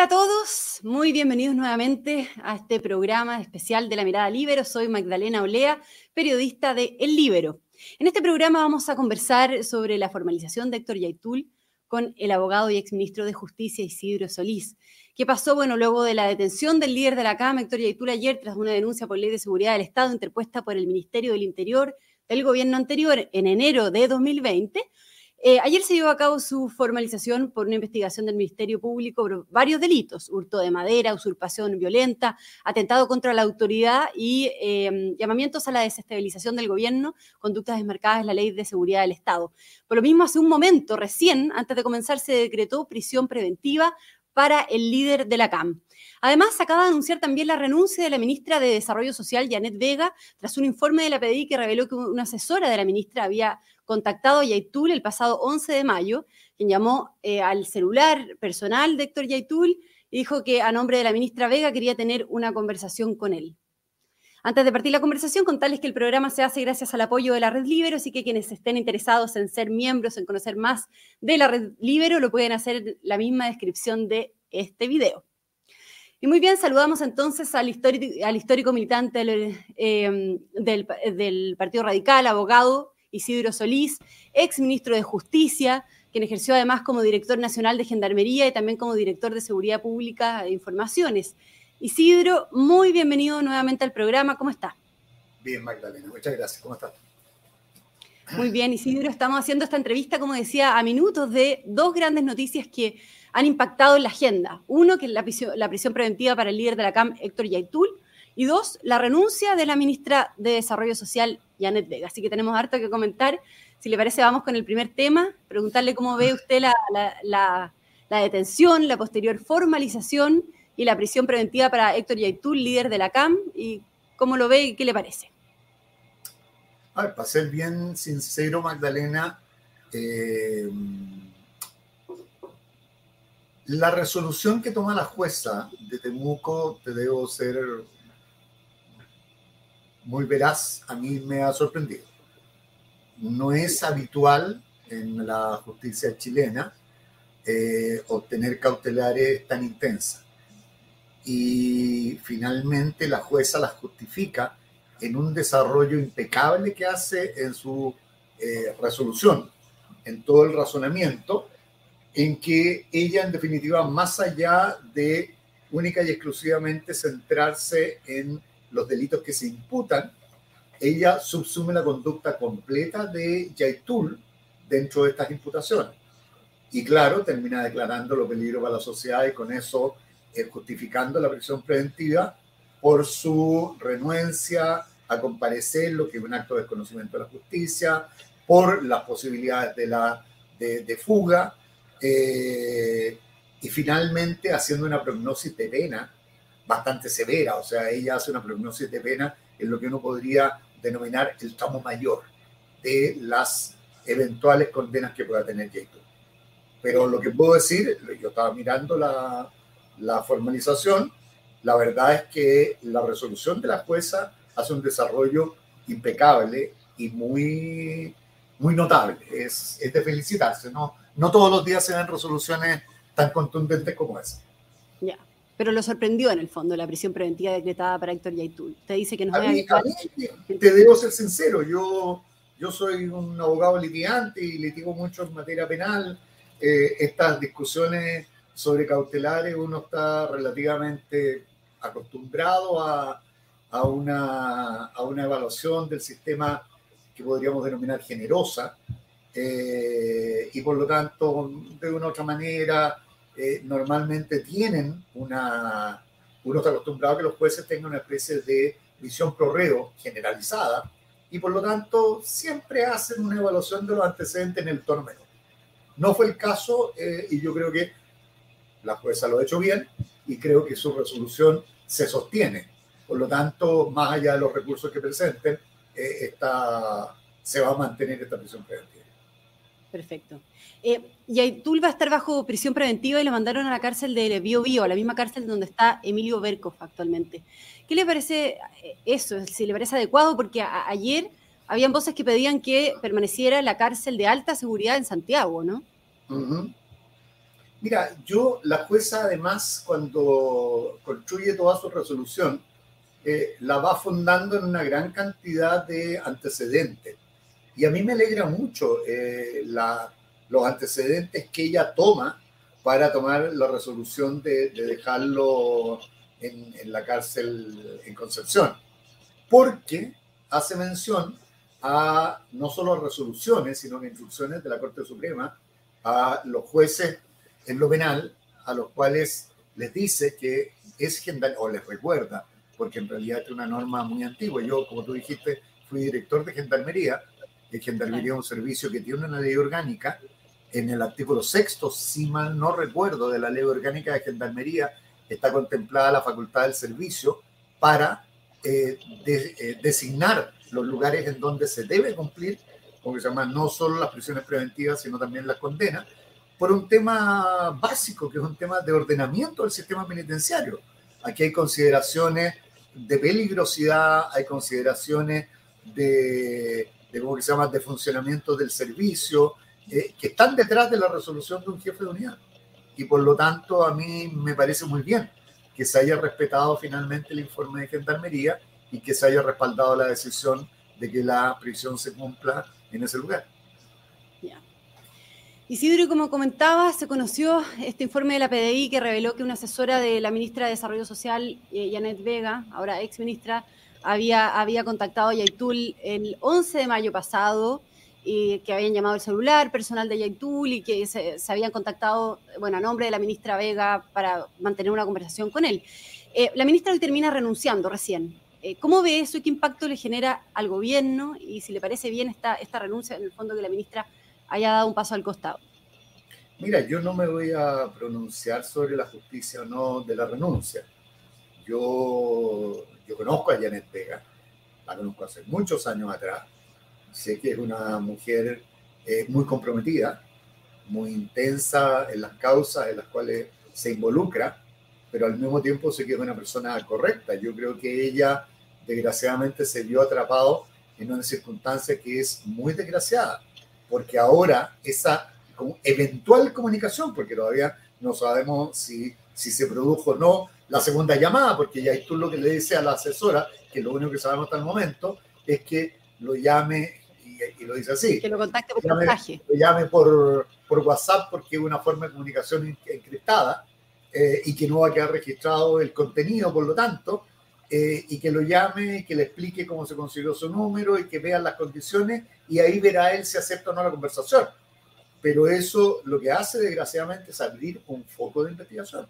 Hola a todos, muy bienvenidos nuevamente a este programa especial de la Mirada Libero. Soy Magdalena Olea, periodista de El Libero. En este programa vamos a conversar sobre la formalización de Héctor Yaitul con el abogado y exministro de Justicia Isidro Solís. ¿Qué pasó? Bueno, luego de la detención del líder de la CAM, Héctor Yaitul, ayer, tras una denuncia por ley de seguridad del Estado interpuesta por el Ministerio del Interior del gobierno anterior en enero de 2020, eh, ayer se llevó a cabo su formalización por una investigación del Ministerio Público por varios delitos, hurto de madera, usurpación violenta, atentado contra la autoridad y em, llamamientos a la desestabilización del gobierno, conductas desmarcadas en la Ley de Seguridad del Estado. Por lo mismo, hace un momento, recién, antes de comenzar, se decretó prisión preventiva para el líder de la CAM. Además, acaba de anunciar también la renuncia de la ministra de Desarrollo Social, Janet Vega, tras un informe de la PDI que reveló que una asesora de la ministra había contactado a Yaitul el pasado 11 de mayo, quien llamó eh, al celular personal de Héctor Yaitul y dijo que a nombre de la ministra Vega quería tener una conversación con él. Antes de partir la conversación, contarles que el programa se hace gracias al apoyo de la Red Libero, así que quienes estén interesados en ser miembros, en conocer más de la Red Libero, lo pueden hacer en la misma descripción de este video. Y muy bien, saludamos entonces al, histórico, militante em, del, Partido Radical, abogado Isidro Solís, ex ministro de Justicia, quien ejerció además como director nacional de Gendarmería y también como director de Seguridad Pública e Informaciones. Isidro, muy bienvenido nuevamente al programa. ¿Cómo está? Bien, Magdalena, muchas gracias. ¿Cómo estás? Muy bien, Isidro, estamos haciendo esta entrevista, como decía, a minutos de dos grandes noticias que han impactado en la agenda. Uno, que es la prisión, preventiva para el líder de la CAM, Héctor Yaitul, y dos, la renuncia de la ministra de Desarrollo Social, Janet Vega. Así que tenemos harto que comentar. Si le parece, vamos con el primer tema, preguntarle cómo ve usted la, detención, la posterior formalización y la prisión preventiva para Héctor Yaitul, líder de la CAM, y cómo lo ve y qué le parece. A ver, para ser bien sincero, Magdalena, eh, la resolución que toma la jueza de Temuco, te debo ser muy veraz, a mí me ha sorprendido. No es habitual en la justicia chilena eh, obtener cautelares tan intensas. Y finalmente la jueza las justifica en un desarrollo impecable que hace en su eh, resolución, en todo el razonamiento, en que ella, en definitiva, más allá de única y exclusivamente centrarse en los delitos que se imputan, ella subsume la conducta completa de Yaitul dentro de estas imputaciones. Y claro, termina declarando lo peligro para la sociedad y con eso eh, justificando la prisión preventiva por su renuencia a comparecer, lo que es un acto de desconocimiento de la justicia, por las posibilidades de, la, de fuga, eh, y finalmente haciendo una prognosis de pena bastante severa, o sea, ella hace una prognosis de pena en lo que uno podría denominar el tramo mayor de las eventuales condenas que pueda tener Jacob. Pero lo que puedo decir, yo estaba mirando la, la formalización, la verdad es que la resolución de la jueza hace un desarrollo impecable y muy, muy notable. Es, es de felicitarse, ¿no? no todos los días se dan resoluciones tan contundentes como esa. Ya, pero lo sorprendió en el fondo la prisión preventiva decretada para Héctor Yaitul. Te dice que no a mí, Te debo ser sincero, yo, yo soy un abogado litigante y litigo mucho en materia penal. Eh, estas discusiones sobre cautelares uno está relativamente acostumbrado a, a, una, a una evaluación del sistema que podríamos denominar generosa, eh, y por lo tanto, de una u otra manera, eh, normalmente tienen una, uno está acostumbrado a que los jueces tengan una especie de visión pro generalizada y por lo tanto siempre hacen una evaluación de los antecedentes en el menor. No fue el caso eh, y yo creo que la jueza lo ha hecho bien y creo que su resolución se sostiene. Por lo tanto, más allá de los recursos que presenten, está, se va a mantener esta prisión preventiva. Perfecto. Eh, y Aitul va a estar bajo prisión preventiva y le mandaron a la cárcel de Bio Bio, a la misma cárcel donde está Emilio Berkov actualmente. ¿Qué le parece eh, eso? Si le parece adecuado, porque ayer habían voces que pedían que permaneciera la cárcel de alta seguridad en Santiago, ¿no? Mira, yo, la jueza además, cuando construye toda su resolución, eh, la va fundando en una gran cantidad de antecedentes. Y a mí me alegra mucho eh, los antecedentes que ella toma para tomar la resolución de, dejarlo en, la cárcel en Concepción. Porque hace mención a no solo resoluciones, sino a instrucciones de la Corte Suprema a los jueces en lo penal, a los cuales les dice que es o les recuerda, porque en realidad es una norma muy antigua. Yo, como tú dijiste, fui director de Gendarmería, Gendarmería es un servicio que tiene una ley orgánica. En el artículo sexto, si mal no recuerdo, de la ley orgánica de Gendarmería, está contemplada la facultad del servicio para eh, eh, designar los lugares en donde se debe cumplir, como se llama, no solo las prisiones preventivas, sino también las condenas, por un tema básico, que es un tema de ordenamiento del sistema penitenciario. Aquí hay consideraciones de peligrosidad, hay consideraciones de, de ¿cómo se llama?, de funcionamiento del servicio, eh, que están detrás de la resolución de un jefe de unidad. Y por lo tanto, a mí me parece muy bien que se haya respetado finalmente el informe de Gendarmería y que se haya respaldado la decisión de que la prisión se cumpla en ese lugar. Isidro, como comentaba, se conoció este informe de la PDI que reveló que una asesora de la ministra de Desarrollo Social, eh, Janet Vega, ahora ex ministra, había, había contactado a Yaitul el 11 de mayo pasado, y que habían llamado el celular personal de Yaitul y que se, habían contactado, bueno, a nombre de la ministra Vega para mantener una conversación con él. Eh, la ministra hoy termina renunciando recién. Eh, ¿Cómo ve eso y qué impacto le genera al gobierno? Y si le parece bien esta, esta renuncia, en el fondo que la ministra haya dado un paso al costado. Mira, yo no me voy a pronunciar sobre la justicia o no de la renuncia. Yo, yo conozco a Janet Vega, la conozco hace muchos años atrás. Sé que es una mujer eh, muy comprometida, muy intensa en las causas en las cuales se involucra, pero al mismo tiempo sé que es una persona correcta. Yo creo que ella, desgraciadamente, se vio atrapado en una circunstancia que es muy desgraciada porque ahora esa eventual comunicación, porque todavía no sabemos si, si se produjo o no la segunda llamada, porque ya tú lo que le dice a la asesora, que lo único que sabemos hasta el momento, es que lo llame, y, lo dice así, que lo contacte por mensaje. Lo llame por, por WhatsApp porque es una forma de comunicación encriptada eh, y que no va a quedar registrado el contenido, por lo tanto, eh, y que lo llame, que le explique cómo se consiguió su número y que vean las condiciones y ahí verá él si acepta o no la conversación. Pero eso lo que hace desgraciadamente es abrir un foco de investigación.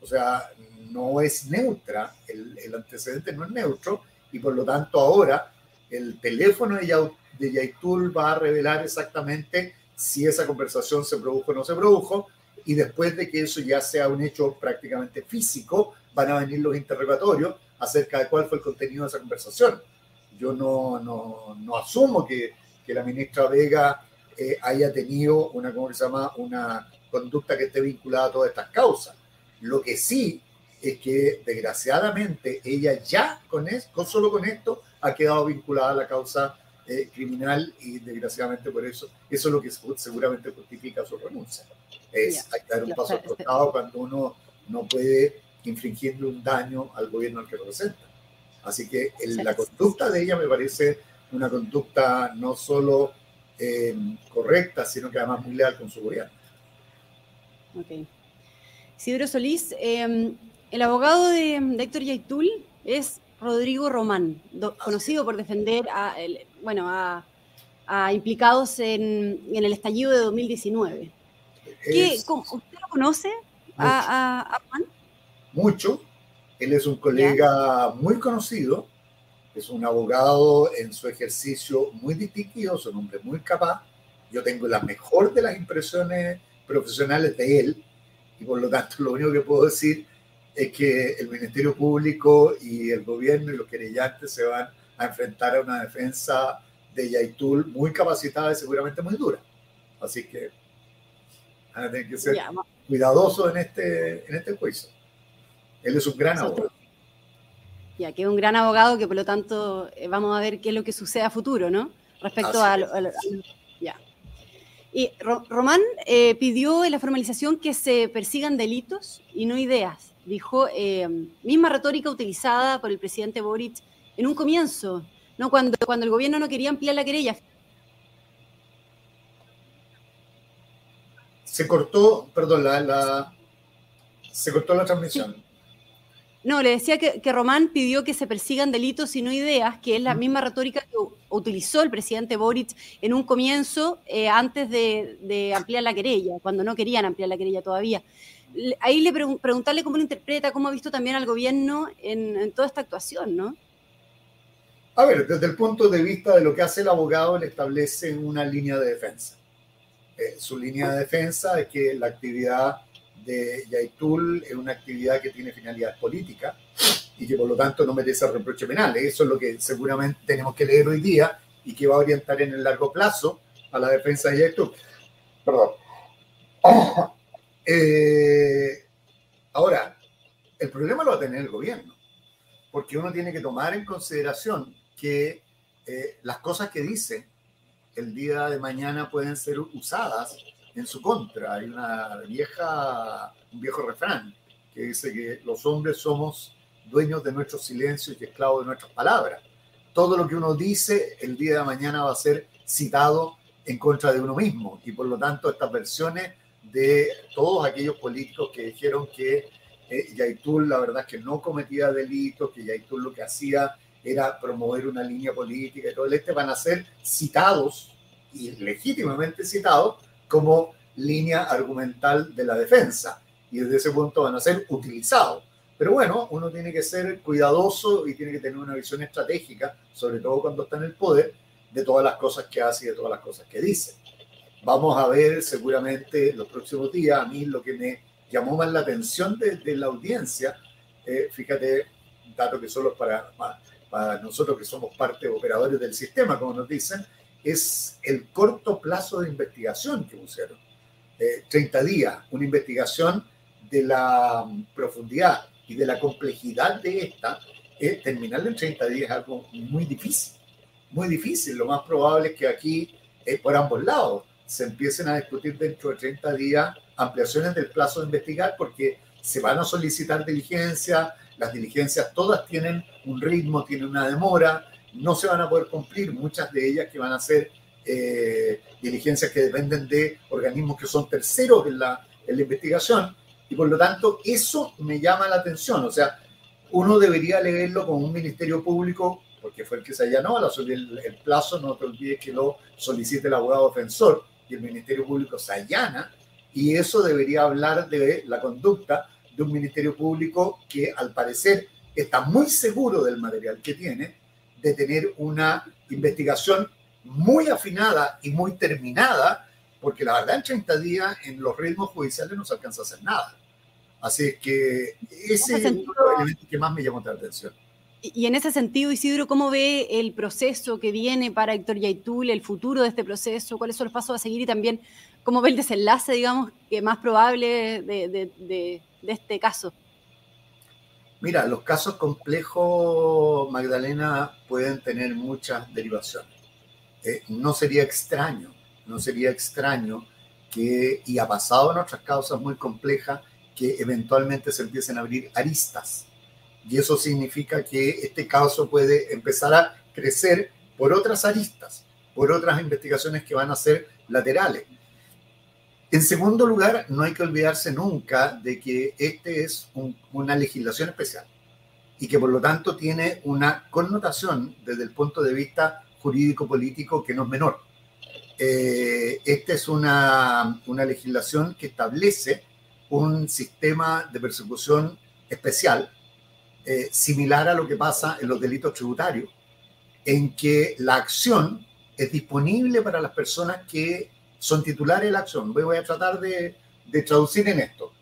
O sea, no es neutra, el, el antecedente no es neutro y por lo tanto ahora el teléfono de, de Yaitul va a revelar exactamente si esa conversación se produjo o no se produjo y después de que eso ya sea un hecho prácticamente físico, van a venir los interrogatorios acerca de cuál fue el contenido de esa conversación. Yo no, no, no asumo que, que, la ministra Vega eh, haya tenido una, ¿cómo se llama? una conducta que esté vinculada a todas estas causas. Lo que sí es que desgraciadamente ella ya con, es, con solo con esto ha quedado vinculada a la causa eh, criminal y desgraciadamente por eso, eso es lo que seguramente justifica su renuncia. Es hay que dar un paso al costado cuando uno no puede infringiendo un daño al gobierno al que representa. Así que la conducta de ella me parece una conducta no solo eh, correcta, sino que además muy leal con su gobierno. Ok. Isidro Solís, em, el abogado de, Héctor Yaitul es Rodrigo Román, conocido por defender a, bueno, a, implicados en, el estallido de 2019. ¿Usted lo conoce a, a, Juan? Mucho. Él es un colega muy conocido, es un abogado en su ejercicio muy distinguido, es un hombre muy capaz. Yo tengo la mejor de las impresiones profesionales de él y por lo tanto lo único que puedo decir es que el Ministerio Público y el gobierno y los querellantes se van a enfrentar a una defensa de Yaitul muy capacitada y seguramente muy dura. Así que van a tener que ser cuidadosos en este, en este juicio. Él es un gran abogado. Ya, que es un gran abogado que por lo tanto eh, vamos a ver qué es lo que sucede a futuro, ¿no? Respecto a, ya. Y Román eh, pidió en la formalización que se persigan delitos y no ideas. Dijo, eh, misma retórica utilizada por el presidente Boric en un comienzo, ¿no? cuando, cuando el gobierno no quería ampliar la querella. Se cortó, perdón, la, se cortó la transmisión. No, le decía que, Román pidió que se persigan delitos y no ideas, que es la misma retórica que utilizó el presidente Boric en un comienzo eh, antes de, ampliar la querella, cuando no querían ampliar la querella todavía. Ahí le preguntarle cómo lo interpreta, cómo ha visto también al gobierno en, toda esta actuación, ¿no? A ver, desde el punto de vista de lo que hace el abogado, le establece una línea de defensa. Eh, su línea de defensa es que la actividad de Yaitul es una actividad que tiene finalidad política y que por lo tanto no merece reproche penal. Eso es lo que seguramente tenemos que leer hoy día y que va a orientar en el largo plazo a la defensa de Yaitul. Perdón. Eh, ahora, el problema lo va a tener el gobierno, porque uno tiene que tomar en consideración que eh, las cosas que dice el día de mañana pueden ser usadas en su contra. Hay una vieja, un viejo refrán que dice que los hombres somos dueños de nuestros silencios y esclavos de nuestras palabras. Todo lo que uno dice el día de mañana va a ser citado en contra de uno mismo y por lo tanto estas versiones de todos aquellos políticos que dijeron que eh, Yaitul la verdad que no cometía delitos, que Yaitul lo que hacía era promover una línea política y todo el este van a ser citados y legítimamente citados como línea argumental de la defensa y desde ese punto van a ser utilizados. Pero bueno, uno tiene que ser cuidadoso y tiene que tener una visión estratégica, sobre todo cuando está en el poder, de todas las cosas que hace y de todas las cosas que dice. Vamos a ver seguramente los próximos días, a mí lo que me llamó más la atención de, la audiencia, eh, fíjate, datos que solo para, para nosotros que somos parte operadores del sistema, como nos dicen, es el corto plazo de investigación que pusieron. 30 eh, días, una investigación de la profundidad y de la complejidad de esta, eh, terminarla en 30 días es algo muy difícil, muy difícil. Lo más probable es que aquí, eh, por ambos lados, se empiecen a discutir dentro de 30 días ampliaciones del plazo de investigar porque se van a solicitar diligencias, las diligencias todas tienen un ritmo, tienen una demora, no se van a poder cumplir, muchas de ellas que van a ser eh, diligencias que dependen de organismos que son terceros en la, investigación, y por lo tanto eso me llama la atención, o sea, uno debería leerlo con un ministerio público, porque fue el que se allanó el, el plazo, no te olvides que lo solicite el abogado defensor, y el ministerio público se allana, y eso debería hablar de la conducta de un ministerio público que al parecer está muy seguro del material que tiene, de tener una investigación muy afinada y muy terminada, porque la verdad en 30 días en los ritmos judiciales no se alcanza a hacer nada. Así que ese es el elemento que más me llamó la atención. Y en ese sentido, Isidro, ¿cómo ve el proceso que viene para Héctor Yaitul, el futuro de este proceso? ¿Cuáles son los pasos a seguir? Y también, ¿cómo ve el desenlace, digamos, que más probable de, de este caso? Mira, los casos complejos, Magdalena, pueden tener muchas derivaciones. Eh, no sería extraño, no sería extraño que, y ha pasado en otras causas muy complejas, que eventualmente se empiecen a abrir aristas. Y eso significa que este caso puede empezar a crecer por otras aristas, por otras investigaciones que van a ser laterales. En segundo lugar, no hay que olvidarse nunca de que este es una legislación especial y que por lo tanto tiene una connotación desde el punto de vista jurídico-político que no es menor. Eh, esta es una, legislación que establece un sistema de persecución especial eh, similar a lo que pasa en los delitos tributarios, en que la acción es disponible para las personas que son titulares de la acción. Voy a tratar de, traducir en esto.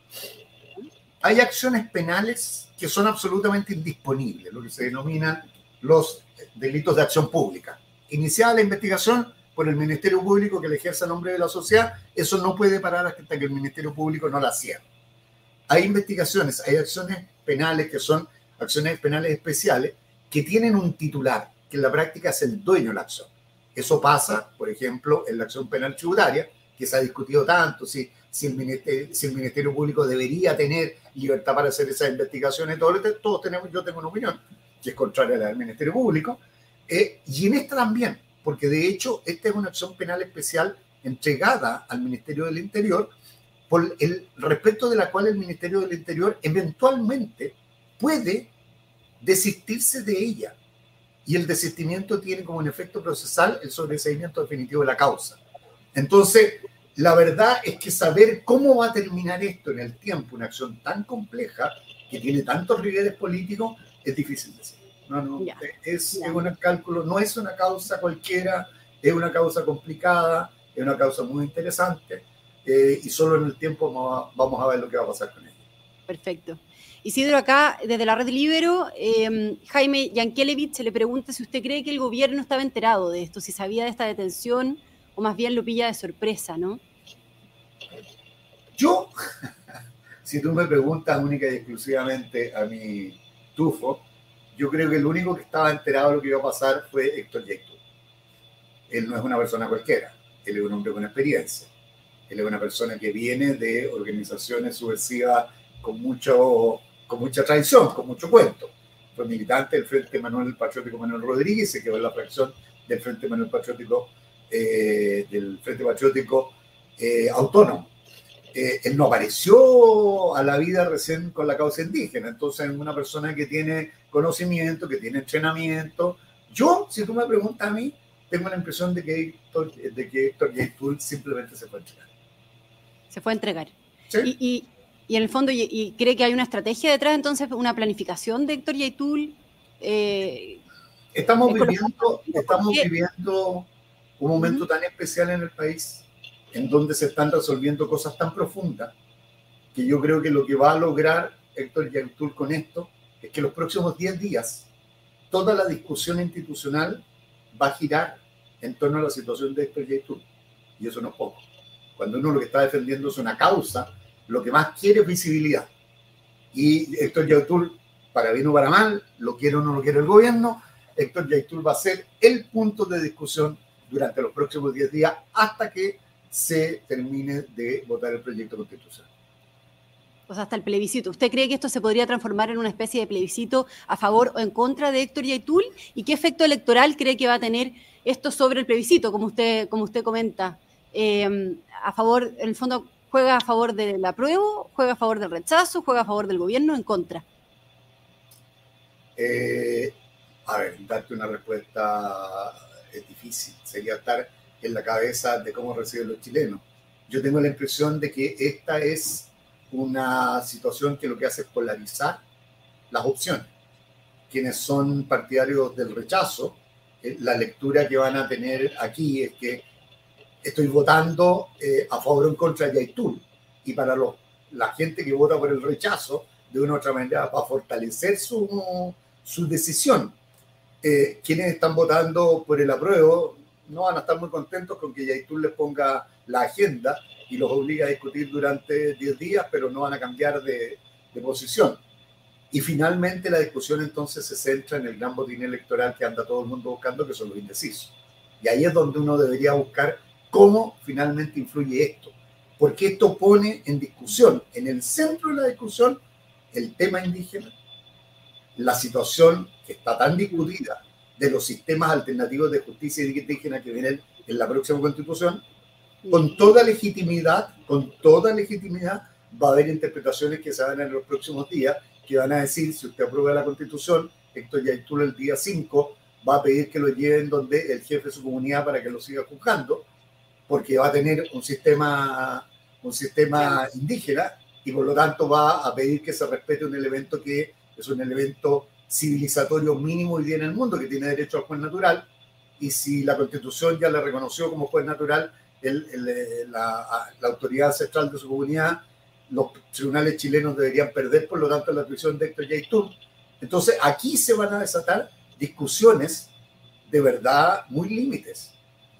Hay acciones penales que son absolutamente indisponibles, lo que se denominan los delitos de acción pública. Iniciada la investigación por el Ministerio Público que le ejerce a nombre de la sociedad, eso no puede parar hasta que el Ministerio Público no la cierre. Hay investigaciones, hay acciones penales que son acciones penales especiales que tienen un titular, que en la práctica es el dueño de la acción. Eso pasa, por ejemplo, en la acción penal tributaria, que se ha discutido tanto, si, si, el ministerio, si el Ministerio Público debería tener libertad para hacer esas investigaciones, todos, todos tenemos, yo tengo una opinión, que es contraria a la del Ministerio Público, eh, y en esta también, porque de hecho esta es una acción penal especial entregada al Ministerio del Interior, por el respecto de la cual el Ministerio del Interior eventualmente puede desistirse de ella. Y el desistimiento tiene como un efecto procesal el sobreseimiento definitivo de la causa. Entonces, la verdad es que saber cómo va a terminar esto en el tiempo, una acción tan compleja que tiene tantos ribetes políticos, es difícil decir. No, no, es, un cálculo, no es una causa cualquiera, es una causa complicada, es una causa muy interesante eh, y solo en el tiempo vamos a, ver lo que va a pasar con ella. Perfecto. Isidro, acá desde la red Libero, eh, Jaime Yankelevich se le pregunta si usted cree que el gobierno estaba enterado de esto, si sabía de esta detención o más bien lo pilla de sorpresa, ¿no? Yo, si tú me preguntas única y exclusivamente a mi tufo, yo creo que el único que estaba enterado de lo que iba a pasar fue Héctor Yecto. Él no es una persona cualquiera, él es un hombre con experiencia. Él es una persona que viene de organizaciones subversivas con, mucho, con mucha tradición, con mucho cuento. Fue militante del Frente Manuel Patriótico Manuel Rodríguez, se quedó en la fracción del Frente Manuel Patriótico, eh, del Frente Patriótico eh, Autónomo. Eh, él no apareció a la vida recién con la causa indígena, entonces es una persona que tiene conocimiento, que tiene entrenamiento. Yo, si tú me preguntas a mí, tengo la impresión de que Héctor, de que Héctor simplemente se fue a entregar. Se fue a entregar. Y, y, en el fondo, y, cree que hay una estrategia detrás, entonces, una planificación de Héctor Yaitul. Eh, estamos viviendo, estamos viviendo un momento tan especial en el país en donde se están resolviendo cosas tan profundas que yo creo que lo que va a lograr Héctor Yaitul con esto es que los próximos 10 días toda la discusión institucional va a girar en torno a la situación de Héctor Yaitul. Y eso no es poco. Cuando uno lo que está defendiendo es una causa, lo que más quiere es visibilidad. Y Héctor Yaitul, para bien o para mal, lo quiere o no lo quiere el gobierno, Héctor Yaitul va a ser el punto de discusión durante los próximos 10 días hasta que se termine de votar el proyecto constitucional. Sea, hasta el plebiscito. ¿Usted cree que esto se podría transformar en una especie de plebiscito a favor o en contra de Héctor Yaitul? ¿Y qué efecto electoral cree que va a tener esto sobre el plebiscito, como usted, como usted comenta? Eh, a favor, en el fondo, juega a favor del apruebo, juega a favor del rechazo, juega a favor del gobierno, en contra. Eh, a ver, darte una respuesta es difícil. Sería estar en la cabeza de cómo reciben los chilenos. Yo tengo la impresión de que esta es una situación que lo que hace es polarizar las opciones. Quienes son partidarios del rechazo, eh, la lectura que van a tener aquí es que estoy votando eh, a favor o en contra de Yaitul. Y para los, la gente que vota por el rechazo, de una u otra manera va a fortalecer su, su decisión. Eh, quienes están votando por el apruebo no van a estar muy contentos con que Yaitul les ponga la agenda y los obliga a discutir durante 10 días, pero no van a cambiar de, de posición. Y finalmente la discusión entonces se centra en el gran botín electoral que anda todo el mundo buscando, que son los indecisos. Y ahí es donde uno debería buscar cómo finalmente influye esto. Porque esto pone en discusión, en el centro de la discusión, el tema indígena, la situación que está tan discutida de los sistemas alternativos de justicia indígena que vienen en la próxima constitución, con toda legitimidad, con toda legitimidad, va a haber interpretaciones que se van en los próximos días, que van a decir, si usted aprueba la constitución, esto ya estuvo el día 5, va a pedir que lo lleven donde el jefe de su comunidad para que lo siga juzgando, porque va a tener un sistema, un sistema indígena y por lo tanto va a pedir que se respete un elemento que es un elemento civilizatorio mínimo y bien en el mundo, que tiene derecho al juez natural, y si la constitución ya le reconoció como juez natural el, la, la, autoridad ancestral de su comunidad, los tribunales chilenos deberían perder, por lo tanto, la prisión de Héctor Yaitul. Entonces, aquí se van a desatar discusiones de verdad muy límites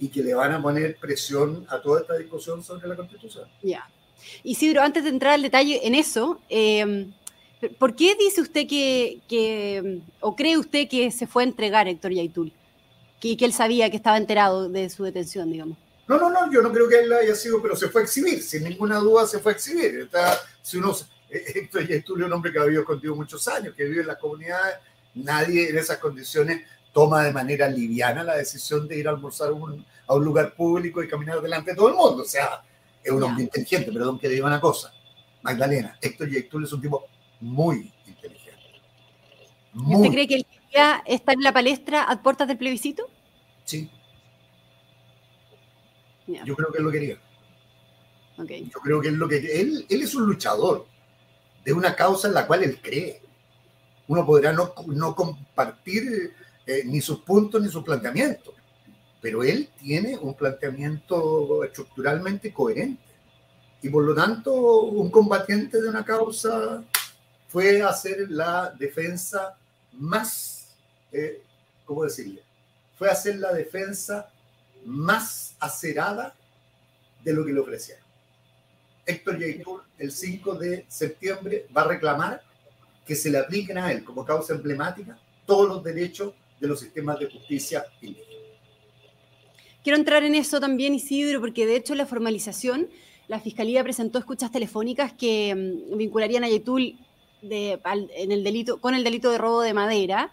y que le van a poner presión a toda esta discusión sobre la Constitución. Ya. Isidro, antes de entrar al detalle en eso, eh, ¿por qué dice usted que, o cree usted que se fue a entregar Héctor Yaitul? Que, que él sabía que estaba enterado de su detención, digamos. No, no, no, yo no creo que él haya sido, pero se fue a exhibir, sin ninguna duda se fue a exhibir. si uno, Héctor y es un hombre que ha vivido contigo muchos años, que vive en las comunidades, nadie en esas condiciones toma de manera liviana la decisión de ir a almorzar a un, lugar público y caminar delante de todo el mundo. O sea, es un hombre inteligente, perdón que le diga una cosa. Magdalena, Héctor y Héctor es un tipo muy inteligente. ¿Usted cree que él quería estar en la palestra a puertas del plebiscito? Sí. Yo creo que él lo quería. Yo creo que él lo que él, él es un luchador de una causa en la cual él cree. Uno podrá no, no compartir eh, ni sus puntos ni sus planteamientos, pero él tiene un planteamiento estructuralmente coherente. Y por lo tanto, un combatiente de una causa fue hacer la defensa más, eh, ¿cómo decirle? Fue hacer la defensa más acerada de lo que le ofrecieron. Héctor Yaitul, el 5 de septiembre, va a reclamar que se le apliquen a él como causa emblemática todos los derechos de los sistemas de justicia indígenas. Quiero entrar en eso también, Isidro, porque de hecho la formalización, la Fiscalía presentó escuchas telefónicas que mm, vincularían a Yetul en el delito, con el delito de robo de madera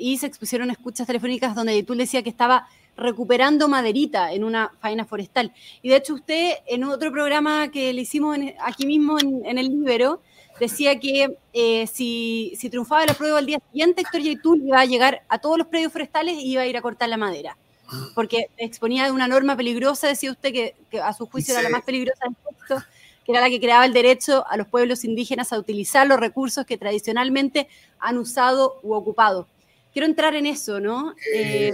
y se expusieron escuchas telefónicas donde Yetul decía que estaba recuperando maderita en una faena forestal. Y de hecho usted en otro programa que le hicimos aquí mismo en, el Libero, decía que eh, si, triunfaba la prueba al día siguiente, Héctor Yaitul iba a llegar a todos los predios forestales y iba a ir a cortar la madera. Porque exponía una norma peligrosa, decía usted, que, a su juicio era la más peligrosa del texto, que era la que creaba el derecho a los pueblos indígenas a utilizar los recursos que tradicionalmente han usado u ocupado. Quiero entrar en eso, ¿no? Eh,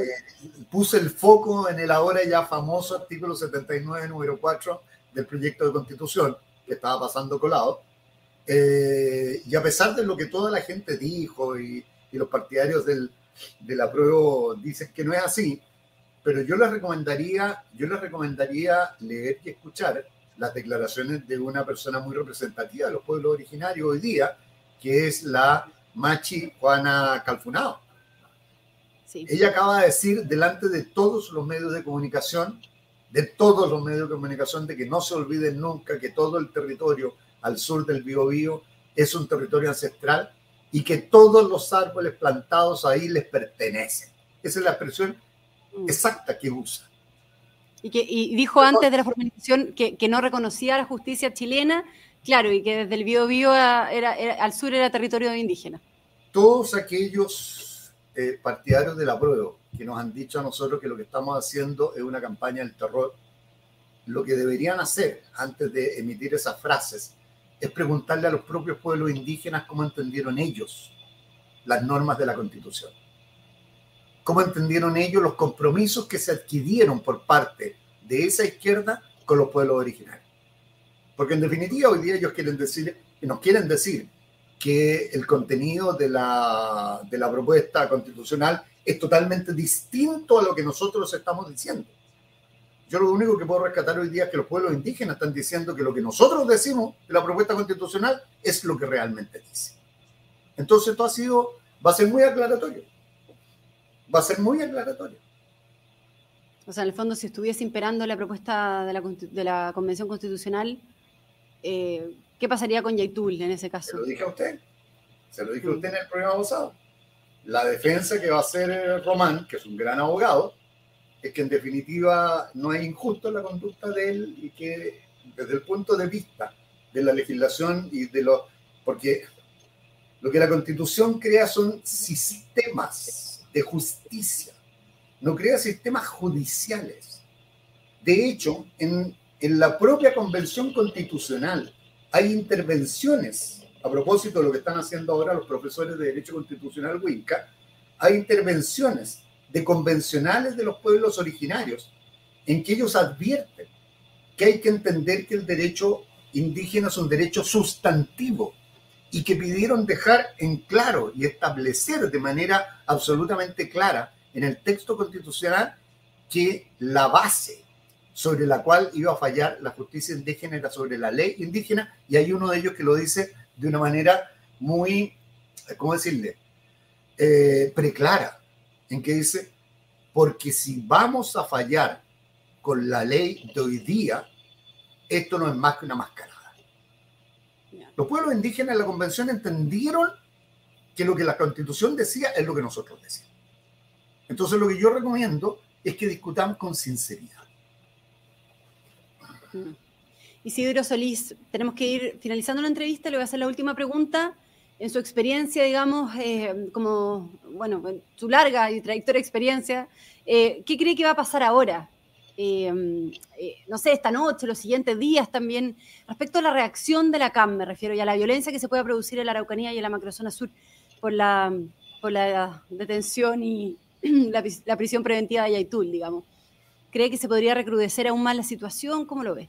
puse el foco en el ahora ya famoso artículo 79, número 4 del proyecto de constitución que estaba pasando colado. Eh, y a pesar de lo que toda la gente dijo y, los partidarios del, del apruebo dicen que no es así, pero yo les recomendaría, yo les recomendaría leer y escuchar las declaraciones de una persona muy representativa de los pueblos originarios hoy día, que es la Machi Juana Calfunao. Ella acaba de decir delante de todos los medios de comunicación, de todos los medios de comunicación, de que no se olviden nunca que todo el territorio al sur del Biobío es un territorio ancestral y que todos los árboles plantados ahí les pertenecen. Esa es la expresión. Exacta que usa. Y, que, dijo antes de la formalización que, que, no reconocía la justicia chilena, claro, y que desde el Biobío era, al sur era territorio indígena. Todos aquellos eh, partidarios del apruebo que nos han dicho a nosotros que lo que estamos haciendo es una campaña del terror, lo que deberían hacer antes de emitir esas frases es preguntarle a los propios pueblos indígenas cómo entendieron ellos las normas de la Constitución. Cómo entendieron ellos los compromisos que se adquirieron por parte de esa izquierda con los pueblos originarios. Porque en definitiva hoy día ellos quieren decir, nos quieren decir que el contenido de la, de la propuesta constitucional es totalmente distinto a lo que nosotros estamos diciendo. Yo lo único que puedo rescatar hoy día es que los pueblos indígenas están diciendo que lo que nosotros decimos de la propuesta constitucional es lo que realmente dice. Entonces esto ha sido, va a ser muy aclaratorio. Va a ser muy aclaratorio. O sea, en el fondo, si estuviese imperando la propuesta de la, de la Convención Constitucional, eh, ¿Qué pasaría con Yaitul en ese caso? Se lo dije a usted. Se lo dije a usted en el programa pasado. La defensa que va a hacer eh, Román, que es un gran abogado, es que en definitiva no es injusto la conducta de él y que desde el punto de vista de la legislación y de lo... Porque lo que la constitución crea son sistemas de justicia, no crea sistemas judiciales. De hecho, en, en la propia convención constitucional, hay intervenciones, a propósito de lo que están haciendo ahora los profesores de Derecho Constitucional WINCA, hay intervenciones de convencionales de los pueblos originarios en que ellos advierten que hay que entender que el derecho indígena es un derecho sustantivo y que pidieron dejar en claro y establecer de manera absolutamente clara en el texto constitucional que la base sobre la cual iba a fallar la justicia indígena era sobre la ley indígena y hay uno de ellos que lo dice de una manera muy, ¿cómo decirle? Eh, preclara, en que dice, porque si vamos a fallar con la ley de hoy día, esto no es más que una mascarada. Los pueblos indígenas en la convención entendieron que lo que la constitución decía es lo que nosotros decimos. Entonces lo que yo recomiendo es que discutamos con sinceridad. Mm. Isidro Solís, tenemos que ir finalizando la entrevista, le voy a hacer la última pregunta. En su experiencia, digamos, eh, como, bueno, su larga y trayectoria experiencia, eh, ¿qué cree que va a pasar ahora? Eh, no sé, esta noche, los siguientes días también, respecto a la reacción de la CAM, me refiero, y a la violencia que se puede producir en la Araucanía y en la macrozona sur por la, detención y la, la prisión preventiva de Yaitul, digamos. ¿Cree que se podría recrudecer aún más la situación? ¿Cómo lo ve?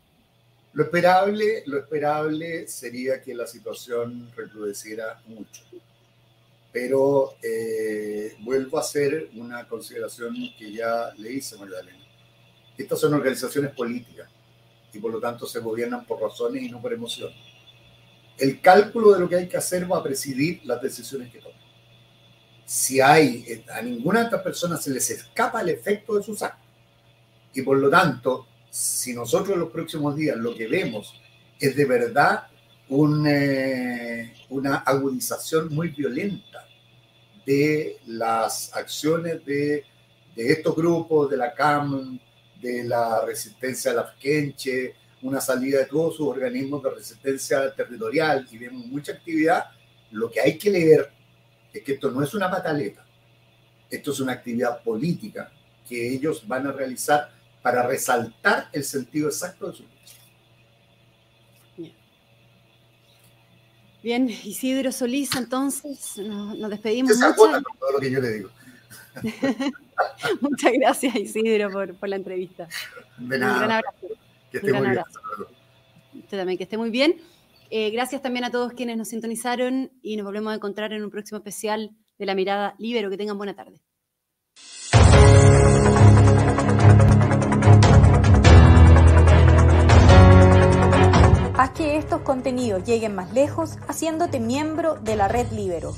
Lo esperable, lo esperable sería que la situación recrudeciera mucho. Pero eh, vuelvo a hacer una consideración que ya le hice, Magdalena. Estas son organizaciones políticas y por lo tanto se gobiernan por razones y no por emociones. El cálculo de lo que hay que hacer va a presidir las decisiones que tomen. Si hay, eh, a ninguna de estas personas se les escapa el efecto de sus actos y por lo tanto si nosotros en los próximos días lo que vemos es de verdad eh, una agudización muy violenta de las acciones de, estos grupos, de la CAM, de la resistencia a la Fkenche, una salida de todos sus organismos de resistencia territorial y vemos mucha actividad, lo que hay que leer es que esto no es una pataleta, esto es una actividad política que ellos van a realizar para resaltar el sentido exacto de su Bien. Bien, Isidro Solís, entonces nos, despedimos. Se muchas... con todo lo que yo le digo. muchas gracias, Isidro, por, la entrevista. De nada. Un gran abrazo. Que esté muy bien. Usted también, que esté muy bien. Eh, gracias también a todos quienes nos sintonizaron y nos volvemos a encontrar en un próximo especial de La Mirada Libero. Que tengan buena tarde. Haz que estos contenidos lleguen más lejos haciéndote miembro de la red Libero.